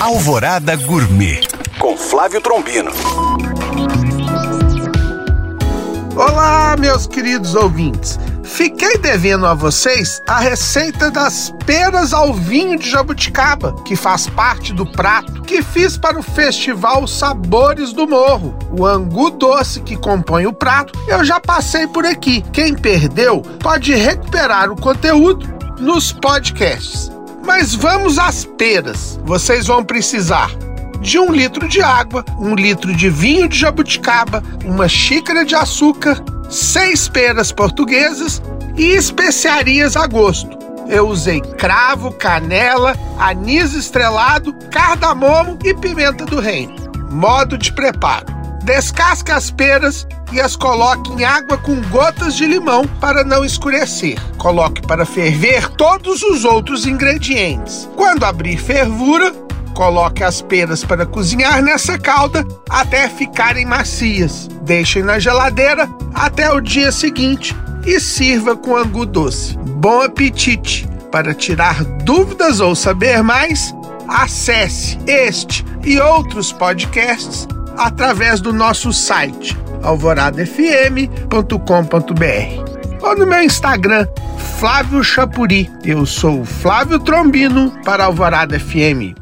Alvorada Gourmet com Flávio Trombino. Olá, meus queridos ouvintes. Fiquei devendo a vocês a receita das peras ao vinho de jabuticaba, que faz parte do prato que fiz para o festival Sabores do Morro. O angu doce que compõe o prato, eu já passei por aqui. Quem perdeu pode recuperar o conteúdo nos podcasts. Mas vamos às peras. Vocês vão precisar de um litro de água, um litro de vinho de jabuticaba, uma xícara de açúcar, seis peras portuguesas e especiarias a gosto. Eu usei cravo, canela, anis estrelado, cardamomo e pimenta do reino. Modo de preparo: descasque as peras e as coloque em água com gotas de limão para não escurecer. Coloque para ferver todos os outros ingredientes. Quando abrir fervura, Coloque as peras para cozinhar nessa calda até ficarem macias. Deixe na geladeira até o dia seguinte e sirva com angu doce. Bom apetite! Para tirar dúvidas ou saber mais, acesse este e outros podcasts através do nosso site alvoradafm.com.br ou no meu Instagram, Flávio Chapuri. Eu sou Flávio Trombino para Alvorada FM.